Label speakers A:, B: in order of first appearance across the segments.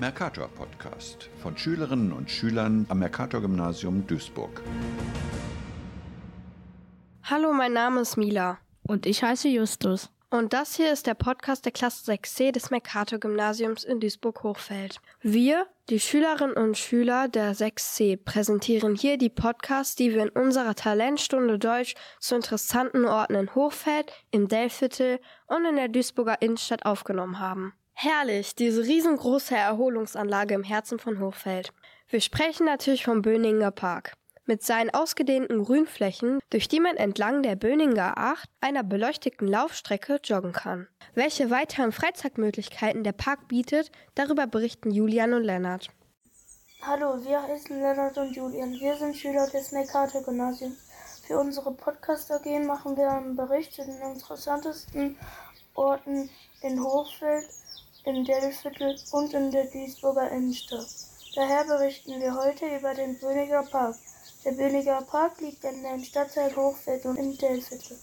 A: Mercator Podcast von Schülerinnen und Schülern am Mercator Gymnasium Duisburg.
B: Hallo, mein Name ist Mila.
C: Und ich heiße Justus.
B: Und das hier ist der Podcast der Klasse 6c des Mercator Gymnasiums in Duisburg-Hochfeld. Wir, die Schülerinnen und Schüler der 6c, präsentieren hier die Podcasts, die wir in unserer Talentstunde Deutsch zu interessanten Orten in Hochfeld, im Delviertel und in der Duisburger Innenstadt aufgenommen haben. Herrlich, diese riesengroße Erholungsanlage im Herzen von Hochfeld. Wir sprechen natürlich vom Böninger Park mit seinen ausgedehnten Grünflächen, durch die man entlang der Böninger Acht, einer beleuchteten Laufstrecke, joggen kann. Welche weiteren Freizeitmöglichkeiten der Park bietet, darüber berichten Julian und Lennart.
D: Hallo, wir heißen Lennart und Julian. Wir sind Schüler des Mercator Gymnasiums. Für unsere Podcast AG machen wir einen Bericht zu den interessantesten Orten in Hochfeld, in Dellviertel und in der Duisburger Innenstadt. Daher berichten wir heute über den Böninger Park. Der Böhliger Park liegt in den Stadtteil Hochfeld und im Delviertel.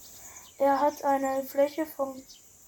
D: Er hat eine Fläche von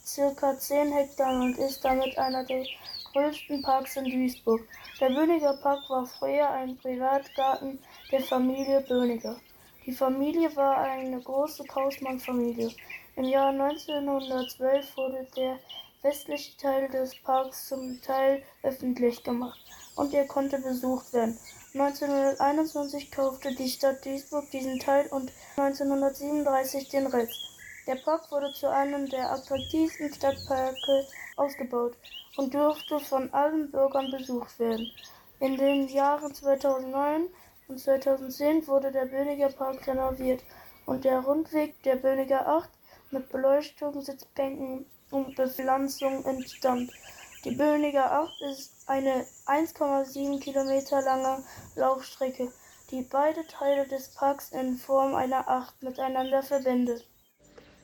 D: circa 10 Hektar und ist damit einer der größten Parks in Duisburg. Der Böhniger Park war früher ein Privatgarten der Familie Böhniger. Die Familie war eine große Kaufmannsfamilie. Im Jahr 1912 wurde der westliche Teil des Parks zum Teil öffentlich gemacht und er konnte besucht werden. 1921 kaufte die Stadt Duisburg diesen Teil und 1937 den Rest. Der Park wurde zu einem der attraktivsten Stadtparke ausgebaut und durfte von allen Bürgern besucht werden. In den Jahren 2009 und 2010 wurde der Böhniger Park renoviert und der Rundweg der Böhniger Acht mit Beleuchtung, Sitzbänken und Bepflanzung entstand. Die Böhniger Acht ist eine 1,7 Kilometer lange Laufstrecke, die beide Teile des Parks in Form einer Acht miteinander verbindet.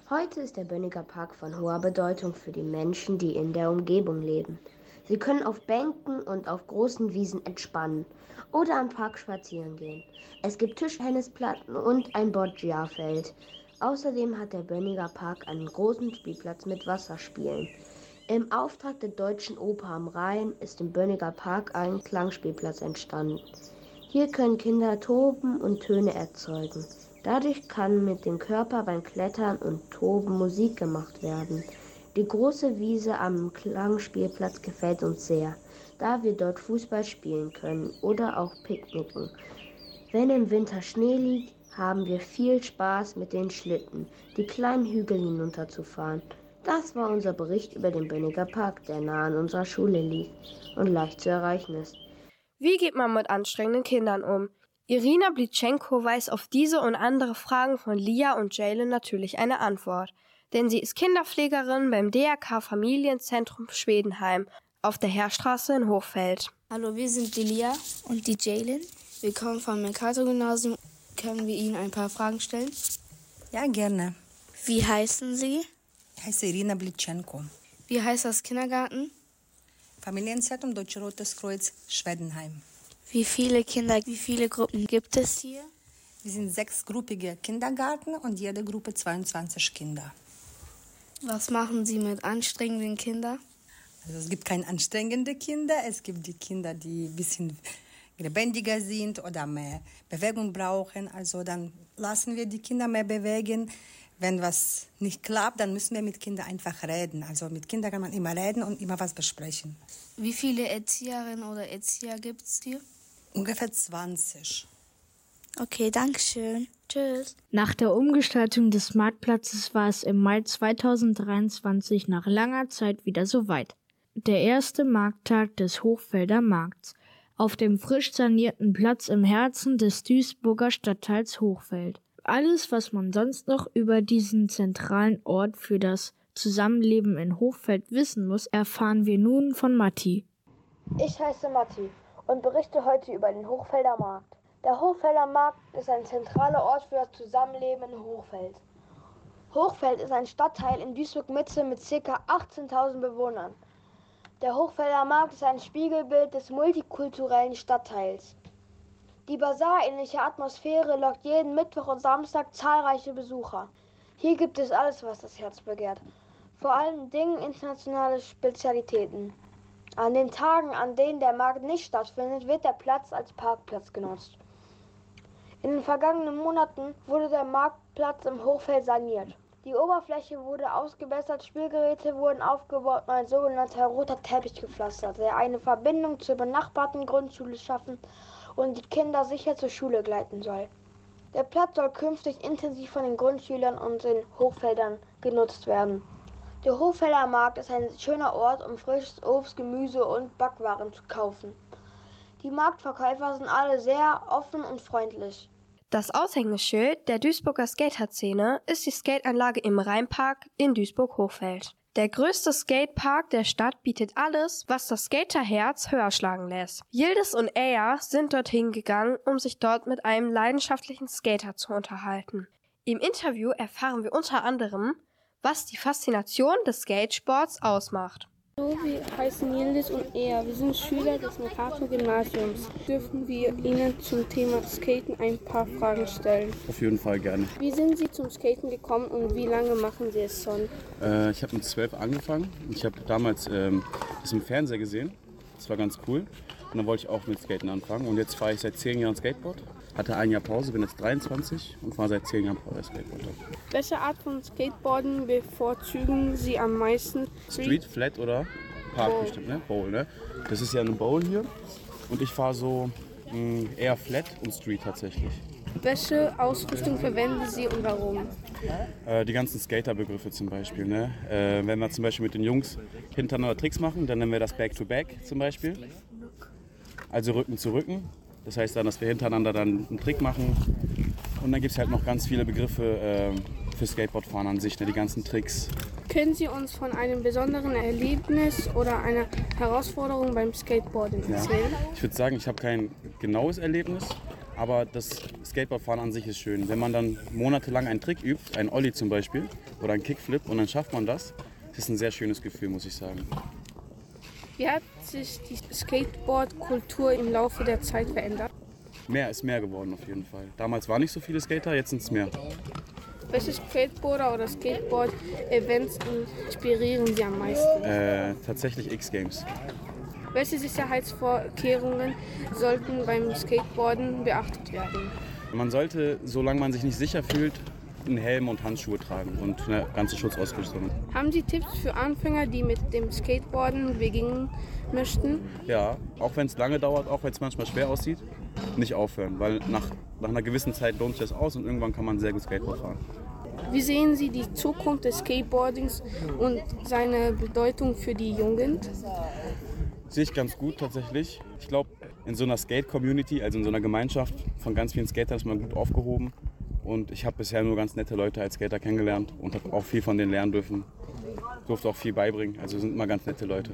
E: Heute ist der Böniger Park von hoher Bedeutung für die Menschen, die in der Umgebung leben. Sie können auf Bänken und auf großen Wiesen entspannen oder am Park spazieren gehen. Es gibt Tischtennisplatten und ein Boccia-Feld. Außerdem hat der Böniger Park einen großen Spielplatz mit Wasserspielen. Im Auftrag der Deutschen Oper am Rhein ist im Böniger Park ein Klangspielplatz entstanden. Hier können Kinder toben und Töne erzeugen. Dadurch kann mit dem Körper beim Klettern und Toben Musik gemacht werden. Die große Wiese am Klangspielplatz gefällt uns sehr, da wir dort Fußball spielen können oder auch picknicken. Wenn im Winter Schnee liegt, haben wir viel Spaß mit den Schlitten, die kleinen Hügel hinunterzufahren. Das war unser Bericht über den Böniger Park, der nah an unserer Schule liegt und leicht zu erreichen ist.
B: Wie geht man mit anstrengenden Kindern um? Irina Blitschenko weiß auf diese und andere Fragen von Lia und Jalen natürlich eine Antwort. Denn sie ist Kinderpflegerin beim DRK Familienzentrum Schwedenheim auf der Heerstraße in Hochfeld.
F: Hallo, wir sind die Lia und die Jalen. Wir kommen vom Mercator Gymnasium. Können wir Ihnen ein paar Fragen stellen?
G: Ja, gerne.
F: Wie heißen Sie?
G: Ich heiße Irina Blitschenko.
F: Wie heißt das Kindergarten?
G: Familienzentrum Deutsche Rotes Kreuz Schwedenheim.
F: Wie viele Kinder, wie viele Gruppen gibt es hier?
G: Wir sind sechsgruppige Kindergarten und jede Gruppe 22 Kinder.
F: Was machen Sie mit anstrengenden Kindern?
G: Also es gibt keine anstrengenden Kinder, es gibt die Kinder, die ein bisschen lebendiger sind oder mehr Bewegung brauchen. Also dann lassen wir die Kinder mehr bewegen. Wenn was nicht klappt, dann müssen wir mit Kindern einfach reden. Also mit Kindern kann man immer reden und immer was besprechen.
F: Wie viele Erzieherinnen oder Erzieher gibt es hier?
G: Ungefähr 20.
F: Okay, danke schön. Tschüss.
C: Nach der Umgestaltung des Marktplatzes war es im Mai 2023 nach langer Zeit wieder soweit. Der erste Markttag des Hochfelder Markts auf dem frisch sanierten Platz im Herzen des Duisburger Stadtteils Hochfeld. Alles, was man sonst noch über diesen zentralen Ort für das Zusammenleben in Hochfeld wissen muss, erfahren wir nun von Matti.
H: Ich heiße Matti und berichte heute über den Hochfelder Markt. Der Hochfelder Markt ist ein zentraler Ort für das Zusammenleben in Hochfeld. Hochfeld ist ein Stadtteil in Duisburg-Mitte mit ca. 18.000 Bewohnern. Der Hochfelder Markt ist ein Spiegelbild des multikulturellen Stadtteils. Die basarähnliche Atmosphäre lockt jeden Mittwoch und Samstag zahlreiche Besucher. Hier gibt es alles, was das Herz begehrt. Vor allen Dingen internationale Spezialitäten. An den Tagen, an denen der Markt nicht stattfindet, wird der Platz als Parkplatz genutzt. In den vergangenen Monaten wurde der Marktplatz im Hochfeld saniert. Die Oberfläche wurde ausgebessert, Spielgeräte wurden aufgebaut und ein sogenannter roter Teppich gepflastert, der eine Verbindung zur benachbarten Grundschule schaffen und die Kinder sicher zur Schule gleiten soll. Der Platz soll künftig intensiv von den Grundschülern und den Hochfeldern genutzt werden. Der Hochfelder Markt ist ein schöner Ort, um frisches Obst, Gemüse und Backwaren zu kaufen. Die Marktverkäufer sind alle sehr offen und freundlich.
B: Das Aushängeschild der Duisburger Skaterszene ist die Skateanlage im Rheinpark in Duisburg-Hochfeld. Der größte Skatepark der Stadt bietet alles, was das Skaterherz höher schlagen lässt. Yildiz und Aya sind dorthin gegangen, um sich dort mit einem leidenschaftlichen Skater zu unterhalten. Im Interview erfahren wir unter anderem, was die Faszination des Skatesports ausmacht.
I: So, wir heißen Yildiz und Er. Wir sind Schüler des Mercator-Gymnasiums. Dürfen wir Ihnen zum Thema Skaten ein paar Fragen stellen?
J: Auf jeden Fall gerne.
I: Wie sind Sie zum Skaten gekommen und wie lange machen Sie es schon?
J: Äh, ich habe mit zwölf angefangen. Ich habe damals ähm, das im Fernseher gesehen. Das war ganz cool. Und dann wollte ich auch mit Skaten anfangen. Und jetzt fahre ich seit zehn Jahren Skateboard. Hatte ein Jahr Pause, bin jetzt 23 und fahre seit zehn Jahren Skateboard.
I: Welche Art von Skateboarden bevorzugen Sie am meisten?
J: Street, Flat oder Park Bowl. bestimmt, ne? Bowl, ne? Das ist ja eine Bowl hier. Und ich fahre so mh, eher Flat und Street tatsächlich.
I: Welche Ausrüstung verwenden Sie und warum?
J: Äh, die ganzen Skaterbegriffe zum Beispiel. Ne? Äh, wenn wir zum Beispiel mit den Jungs hintereinander Tricks machen, dann nennen wir das Back-to-Back -Back zum Beispiel. Also Rücken zu Rücken. Das heißt dann, dass wir hintereinander dann einen Trick machen. Und dann gibt es halt noch ganz viele Begriffe äh, für Skateboardfahren an sich, ne? die ganzen Tricks.
I: Können Sie uns von einem besonderen Erlebnis oder einer Herausforderung beim Skateboarden erzählen?
J: Ja. Ich würde sagen, ich habe kein genaues Erlebnis, aber das Skateboardfahren an sich ist schön. Wenn man dann monatelang einen Trick übt, einen Ollie zum Beispiel oder einen Kickflip und dann schafft man das, das ist ein sehr schönes Gefühl, muss ich sagen.
I: Wie hat sich die Skateboard-Kultur im Laufe der Zeit verändert?
J: Mehr ist mehr geworden auf jeden Fall. Damals waren nicht so viele Skater, jetzt sind es mehr.
I: Welche Skateboarder oder Skateboard-Events inspirieren Sie am meisten?
J: Äh, tatsächlich X-Games.
I: Welche Sicherheitsvorkehrungen sollten beim Skateboarden beachtet werden?
J: Man sollte, solange man sich nicht sicher fühlt, einen Helm und Handschuhe tragen und eine ganze Schutzausrüstung.
I: Haben Sie Tipps für Anfänger, die mit dem Skateboarden beginnen möchten?
J: Ja, auch wenn es lange dauert, auch wenn es manchmal schwer aussieht, nicht aufhören, weil nach, nach einer gewissen Zeit lohnt sich das aus und irgendwann kann man sehr gut Skateboard fahren.
I: Wie sehen Sie die Zukunft des Skateboardings und seine Bedeutung für die Jugend?
J: Sehe ich ganz gut tatsächlich. Ich glaube, in so einer Skate-Community, also in so einer Gemeinschaft von ganz vielen Skatern ist man gut aufgehoben. Und ich habe bisher nur ganz nette Leute als Skater kennengelernt und habe auch viel von denen lernen dürfen. Durfte auch viel beibringen, also sind immer ganz nette Leute.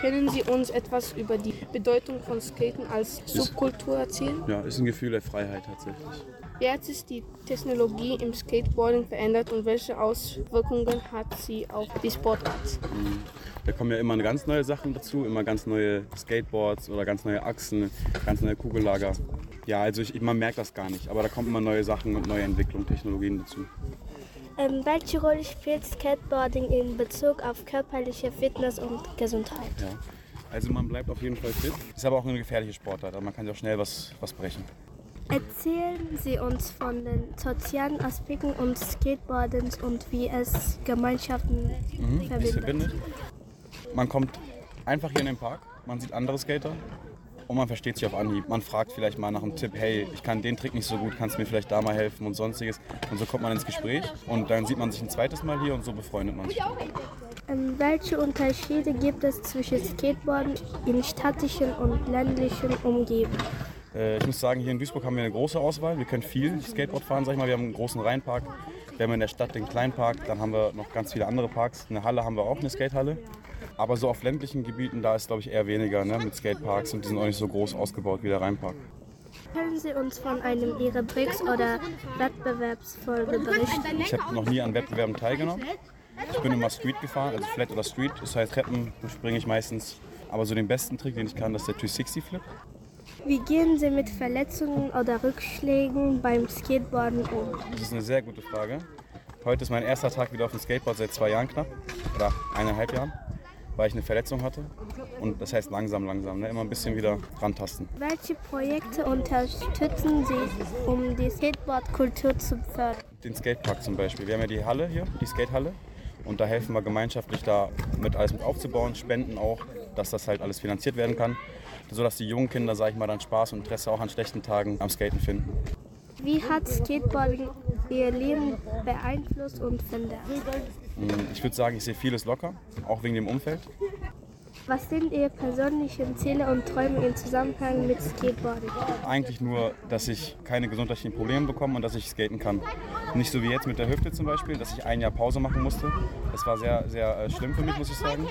I: Können Sie uns etwas über die Bedeutung von Skaten als Subkultur erzählen?
J: Ja, ist ein Gefühl der Freiheit tatsächlich.
I: Wie hat sich die Technologie im Skateboarding verändert und welche Auswirkungen hat sie auf die Sportart?
J: Da kommen ja immer ganz neue Sachen dazu, immer ganz neue Skateboards oder ganz neue Achsen, ganz neue Kugellager. Ja, also ich, man merkt das gar nicht, aber da kommen immer neue Sachen und neue Entwicklungen, Technologien dazu.
K: Ähm, welche Rolle spielt Skateboarding in Bezug auf körperliche Fitness und Gesundheit?
J: Ja. Also man bleibt auf jeden Fall fit. Ist aber auch eine gefährliche Sportart, aber man kann ja auch schnell was, was brechen.
K: Erzählen Sie uns von den sozialen Aspekten und Skateboardens und wie es Gemeinschaften mhm, verbindet.
J: Man kommt einfach hier in den Park, man sieht andere Skater und man versteht sich auf Anhieb. Man fragt vielleicht mal nach einem Tipp, hey, ich kann den Trick nicht so gut, kannst du mir vielleicht da mal helfen und sonstiges. Und so kommt man ins Gespräch und dann sieht man sich ein zweites Mal hier und so befreundet man sich.
K: Ähm, welche Unterschiede gibt es zwischen Skateboarden in städtischen und ländlichen Umgebungen?
J: Äh, ich muss sagen, hier in Duisburg haben wir eine große Auswahl. Wir können viel Skateboard fahren, sag ich mal. Wir haben einen großen Rheinpark, wir haben in der Stadt den Kleinpark, dann haben wir noch ganz viele andere Parks. Eine Halle haben wir auch, eine Skatehalle. Aber so auf ländlichen Gebieten, da ist glaube ich eher weniger ne, mit Skateparks und die sind auch nicht so groß ausgebaut wie der Rheinpark.
K: Können Sie uns von einem Ihrer Tricks oder Wettbewerbsfolge berichten?
J: Ich habe noch nie an Wettbewerben teilgenommen. Ich bin immer Street gefahren, also Flat oder Street. Das heißt, Treppen springe ich meistens. Aber so den besten Trick, den ich kann, das ist der 360 Flip.
K: Wie gehen Sie mit Verletzungen oder Rückschlägen beim Skateboarden um?
J: Das ist eine sehr gute Frage. Heute ist mein erster Tag wieder auf dem Skateboard seit zwei Jahren knapp oder eineinhalb Jahren. weil ich eine Verletzung hatte. Und das heißt langsam, langsam, ne? immer ein bisschen wieder rantasten.
K: Welche Projekte unterstützen Sie, um die Skateboardkultur zu fördern?
J: Den Skatepark zum Beispiel. Wir haben ja die Halle hier, die Skatehalle. Und da helfen wir gemeinschaftlich da mit alles mit aufzubauen, spenden auch, dass das halt alles finanziert werden kann. Sodass die jungen Kinder, sag ich mal, dann Spaß und Interesse auch an schlechten Tagen am Skaten finden.
K: Wie hat Skateboarding Ihr Leben beeinflusst und verändert?
J: Hm, ich würde sagen, ich sehe vieles locker, auch wegen dem Umfeld.
K: Was sind Ihre persönlichen Ziele und Träume im Zusammenhang mit Skateboarding?
J: Eigentlich nur, dass ich keine gesundheitlichen Probleme bekomme und dass ich skaten kann. Nicht so wie jetzt mit der Hüfte zum Beispiel, dass ich ein Jahr Pause machen musste. Das war sehr, sehr äh, schlimm für mich, muss ich sagen.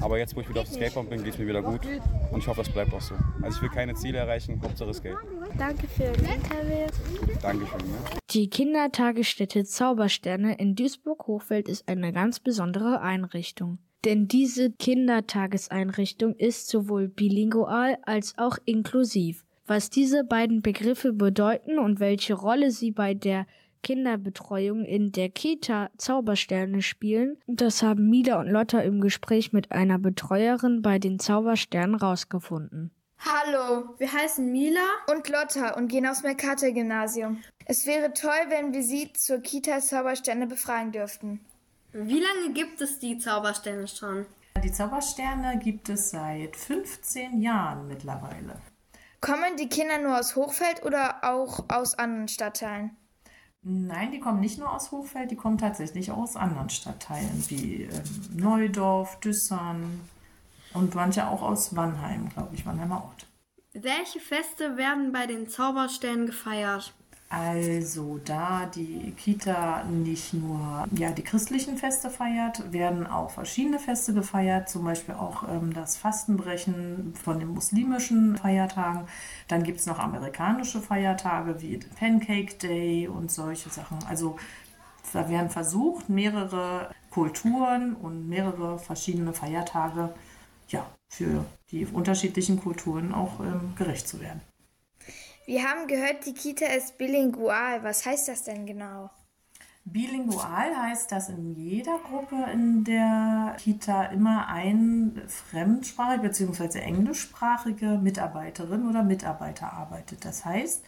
J: Aber jetzt, wo ich wieder auf Skateboard bin, geht es mir wieder gut. Und ich hoffe, das bleibt auch so. Also ich will keine Ziele erreichen, Hauptsache Skate.
K: Danke für das Interview.
J: Dankeschön. Ja.
C: Die Kindertagesstätte Zaubersterne in Duisburg-Hochfeld ist eine ganz besondere Einrichtung. Denn diese Kindertageseinrichtung ist sowohl bilingual als auch inklusiv. Was diese beiden Begriffe bedeuten und welche Rolle sie bei der Kinderbetreuung in der Kita Zaubersterne spielen, das haben Mila und Lotta im Gespräch mit einer Betreuerin bei den Zaubersternen rausgefunden.
L: Hallo, wir heißen Mila und Lotta und gehen aufs Mercator-Gymnasium. Es wäre toll, wenn wir Sie zur Kita Zaubersterne befragen dürften.
B: Wie lange gibt es die Zaubersterne schon?
M: Die Zaubersterne gibt es seit 15 Jahren mittlerweile.
L: Kommen die Kinder nur aus Hochfeld oder auch aus anderen Stadtteilen?
M: Nein, die kommen nicht nur aus Hochfeld, die kommen tatsächlich auch aus anderen Stadtteilen wie ähm, Neudorf, Düssern und manche auch aus Wannheim, glaube ich, Wannheimer Ort.
B: Welche Feste werden bei den Zauberstellen gefeiert?
M: Also da die Kita nicht nur ja, die christlichen Feste feiert, werden auch verschiedene Feste gefeiert, zum Beispiel auch ähm, das Fastenbrechen von den muslimischen Feiertagen. Dann gibt es noch amerikanische Feiertage wie Pancake Day und solche Sachen. Also da werden versucht, mehrere Kulturen und mehrere verschiedene Feiertage ja, für die unterschiedlichen Kulturen auch ähm, gerecht zu werden.
L: Wir haben gehört, die Kita ist bilingual. Was heißt das denn genau?
M: Bilingual heißt, dass in jeder Gruppe in der Kita immer ein fremdsprachige bzw. englischsprachige Mitarbeiterin oder Mitarbeiter arbeitet. Das heißt,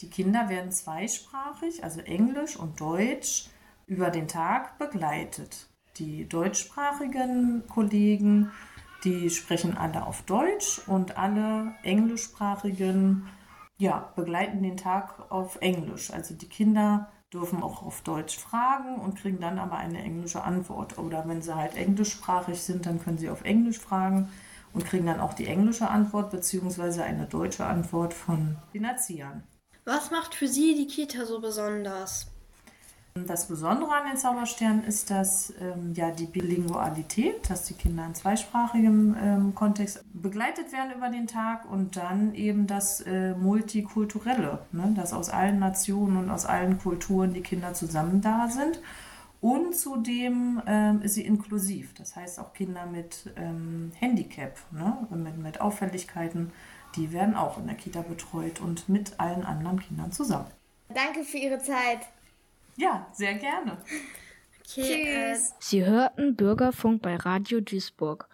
M: die Kinder werden zweisprachig, also Englisch und Deutsch, über den Tag begleitet. Die deutschsprachigen Kollegen, die sprechen alle auf Deutsch und alle englischsprachigen ja, begleiten den Tag auf Englisch. Also die Kinder dürfen auch auf Deutsch fragen und kriegen dann aber eine englische Antwort. Oder wenn sie halt englischsprachig sind, dann können sie auf Englisch fragen und kriegen dann auch die englische Antwort bzw. eine deutsche Antwort von den Erziehern.
B: Was macht für Sie die Kita so besonders?
M: Das Besondere an den Zaubersternen ist, dass ähm, ja die Bilingualität, dass die Kinder in zweisprachigem ähm, Kontext begleitet werden über den Tag und dann eben das äh, Multikulturelle, ne, dass aus allen Nationen und aus allen Kulturen die Kinder zusammen da sind. Und zudem ähm, ist sie inklusiv, das heißt auch Kinder mit ähm, Handicap, ne, mit, mit Auffälligkeiten, die werden auch in der Kita betreut und mit allen anderen Kindern zusammen.
L: Danke für Ihre Zeit.
M: Ja, sehr gerne.
L: Okay, Tschüss.
C: Sie hörten Bürgerfunk bei Radio Duisburg.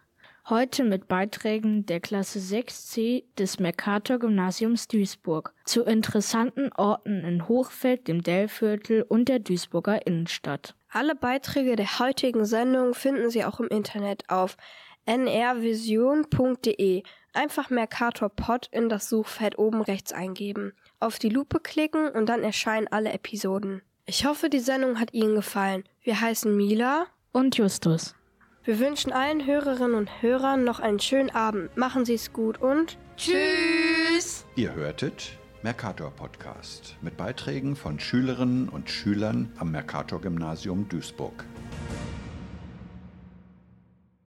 C: Heute mit Beiträgen der Klasse 6c des Mercator Gymnasiums Duisburg zu interessanten Orten in Hochfeld, dem Dellviertel und der Duisburger Innenstadt.
B: Alle Beiträge der heutigen Sendung finden Sie auch im Internet auf nrvision.de. Einfach Mercator Pod in das Suchfeld oben rechts eingeben, auf die Lupe klicken und dann erscheinen alle Episoden. Ich hoffe, die Sendung hat Ihnen gefallen. Wir heißen Mila
C: und Justus.
B: Wir wünschen allen Hörerinnen und Hörern noch einen schönen Abend. Machen Sie es gut und
L: Tschüss!
A: Ihr hörtet Mercator Podcast mit Beiträgen von Schülerinnen und Schülern am Mercator Gymnasium Duisburg.